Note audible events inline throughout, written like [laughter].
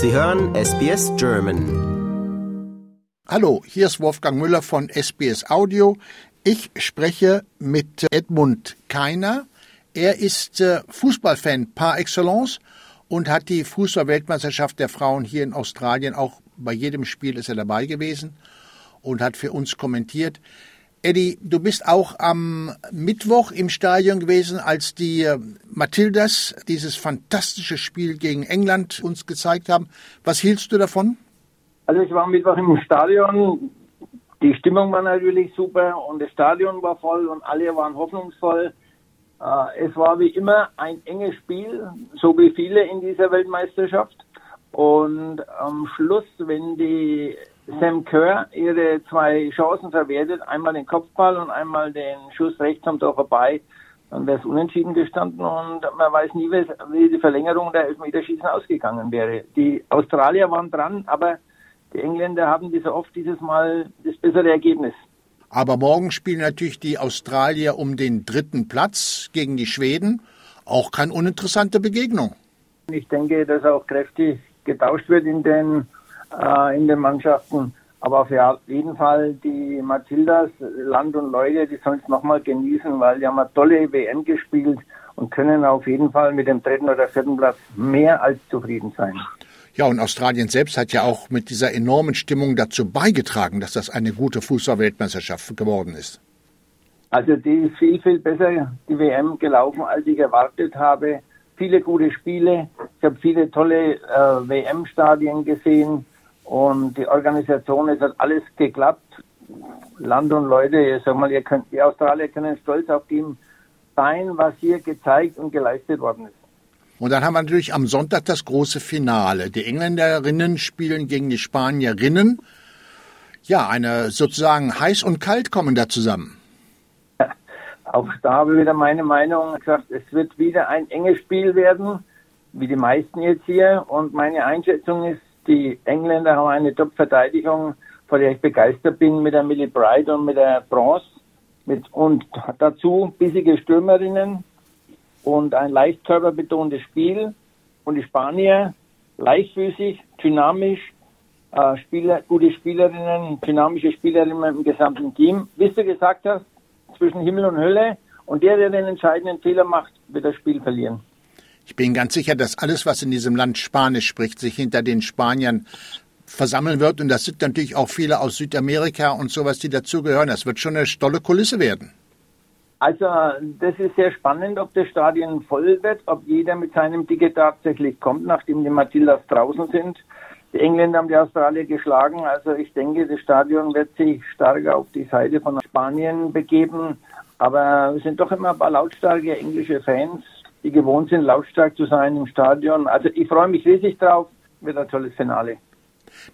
Sie hören SBS German. Hallo, hier ist Wolfgang Müller von SBS Audio. Ich spreche mit Edmund Keiner. Er ist äh, Fußballfan par excellence und hat die Fußballweltmeisterschaft der Frauen hier in Australien auch bei jedem Spiel ist er dabei gewesen und hat für uns kommentiert. Eddie, du bist auch am Mittwoch im Stadion gewesen, als die äh, Matildas dieses fantastische Spiel gegen England uns gezeigt haben. Was hieltst du davon? Also ich war am Mittwoch im Stadion. Die Stimmung war natürlich super und das Stadion war voll und alle waren hoffnungsvoll. Äh, es war wie immer ein enges Spiel, so wie viele in dieser Weltmeisterschaft. Und am Schluss, wenn die Sam Kerr ihre zwei Chancen verwertet, einmal den Kopfball und einmal den Schuss rechts am Tor vorbei, dann wäre es unentschieden gestanden und man weiß nie, wie die Verlängerung der Elfmeterschießen ausgegangen wäre. Die Australier waren dran, aber die Engländer haben wie so oft dieses Mal das bessere Ergebnis. Aber morgen spielen natürlich die Australier um den dritten Platz gegen die Schweden. Auch keine uninteressante Begegnung. Ich denke, dass auch kräftig getauscht wird in den äh, in den Mannschaften. Aber auf jeden Fall die Matildas, Land und Leute, die sollen es nochmal genießen, weil die haben eine tolle WM gespielt und können auf jeden Fall mit dem dritten oder vierten Platz mehr als zufrieden sein. Ja, und Australien selbst hat ja auch mit dieser enormen Stimmung dazu beigetragen, dass das eine gute Fußballweltmeisterschaft geworden ist. Also die ist viel, viel besser, die WM gelaufen, als ich erwartet habe. Viele gute Spiele. Ich habe viele tolle äh, WM-Stadien gesehen. Und die Organisation, es hat alles geklappt. Land und Leute, ich sag mal, ihr könnt, die Australier können stolz auf dem sein, was hier gezeigt und geleistet worden ist. Und dann haben wir natürlich am Sonntag das große Finale. Die Engländerinnen spielen gegen die Spanierinnen. Ja, eine sozusagen heiß und kalt kommen da zusammen. [laughs] Auch da habe ich wieder meine Meinung gesagt, es wird wieder ein enges Spiel werden, wie die meisten jetzt hier. Und meine Einschätzung ist, die Engländer haben eine Top-Verteidigung, vor der ich begeistert bin, mit der Millie Bright und mit der Bronze. Mit, und dazu bissige Stürmerinnen und ein leicht körperbetontes Spiel. Und die Spanier leichtfüßig, dynamisch, äh, Spieler, gute Spielerinnen, dynamische Spielerinnen im gesamten Team. Wie du gesagt hast, zwischen Himmel und Hölle. Und der, der den entscheidenden Fehler macht, wird das Spiel verlieren. Ich bin ganz sicher, dass alles, was in diesem Land Spanisch spricht, sich hinter den Spaniern versammeln wird. Und das sind natürlich auch viele aus Südamerika und sowas, die dazugehören. Das wird schon eine tolle Kulisse werden. Also das ist sehr spannend, ob das Stadion voll wird, ob jeder mit seinem Ticket tatsächlich kommt, nachdem die Matildas draußen sind. Die Engländer haben die Australier geschlagen. Also ich denke, das Stadion wird sich stärker auf die Seite von Spanien begeben. Aber es sind doch immer ein paar lautstarke englische Fans, die gewohnt sind, lautstark zu sein im Stadion. Also ich freue mich riesig drauf. Wird ein tolles Finale.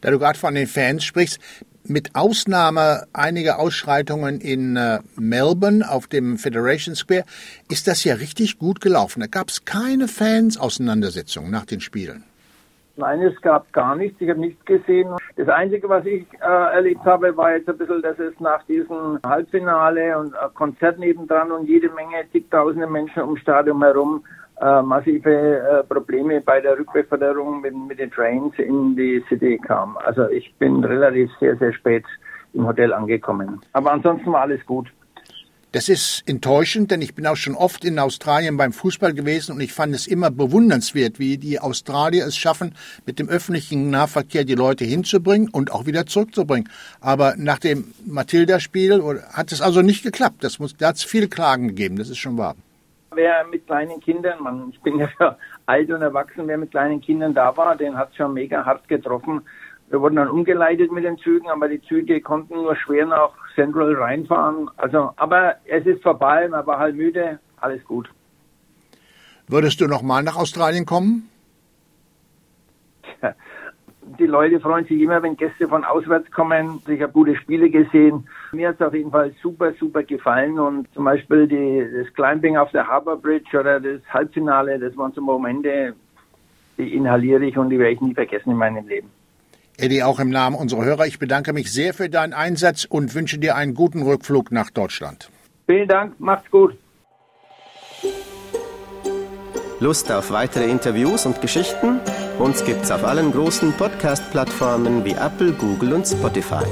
Da du gerade von den Fans sprichst, mit Ausnahme einiger Ausschreitungen in äh, Melbourne auf dem Federation Square ist das ja richtig gut gelaufen. Da gab es keine Fans-Auseinandersetzungen nach den Spielen. Nein, es gab gar nichts. Ich habe nichts gesehen. Das Einzige, was ich äh, erlebt habe, war jetzt ein bisschen, dass es nach diesem Halbfinale und äh, Konzert nebendran und jede Menge, zigtausende Menschen ums Stadion herum äh, massive äh, Probleme bei der Rückbeförderung mit, mit den Trains in die City kam. Also ich bin relativ sehr, sehr spät im Hotel angekommen. Aber ansonsten war alles gut. Das ist enttäuschend, denn ich bin auch schon oft in Australien beim Fußball gewesen und ich fand es immer bewundernswert, wie die Australier es schaffen, mit dem öffentlichen Nahverkehr die Leute hinzubringen und auch wieder zurückzubringen. Aber nach dem Matilda-Spiel hat es also nicht geklappt. Das muss, da hat es viele Klagen gegeben, das ist schon wahr. Wer mit kleinen Kindern, man, ich bin ja alt und erwachsen, wer mit kleinen Kindern da war, den hat es schon mega hart getroffen. Wir wurden dann umgeleitet mit den Zügen, aber die Züge konnten nur schwer nach Central reinfahren. Also, aber es ist vorbei, man war halt müde, alles gut. Würdest du nochmal nach Australien kommen? Die Leute freuen sich immer, wenn Gäste von auswärts kommen. Ich habe gute Spiele gesehen. Mir hat es auf jeden Fall super, super gefallen. Und zum Beispiel die, das Climbing auf der Harbour Bridge oder das Halbfinale, das waren so Momente, die inhaliere ich und die werde ich nie vergessen in meinem Leben. Eddie, auch im Namen unserer Hörer, ich bedanke mich sehr für deinen Einsatz und wünsche dir einen guten Rückflug nach Deutschland. Vielen Dank, macht's gut. Lust auf weitere Interviews und Geschichten? Uns gibt's auf allen großen Podcast-Plattformen wie Apple, Google und Spotify.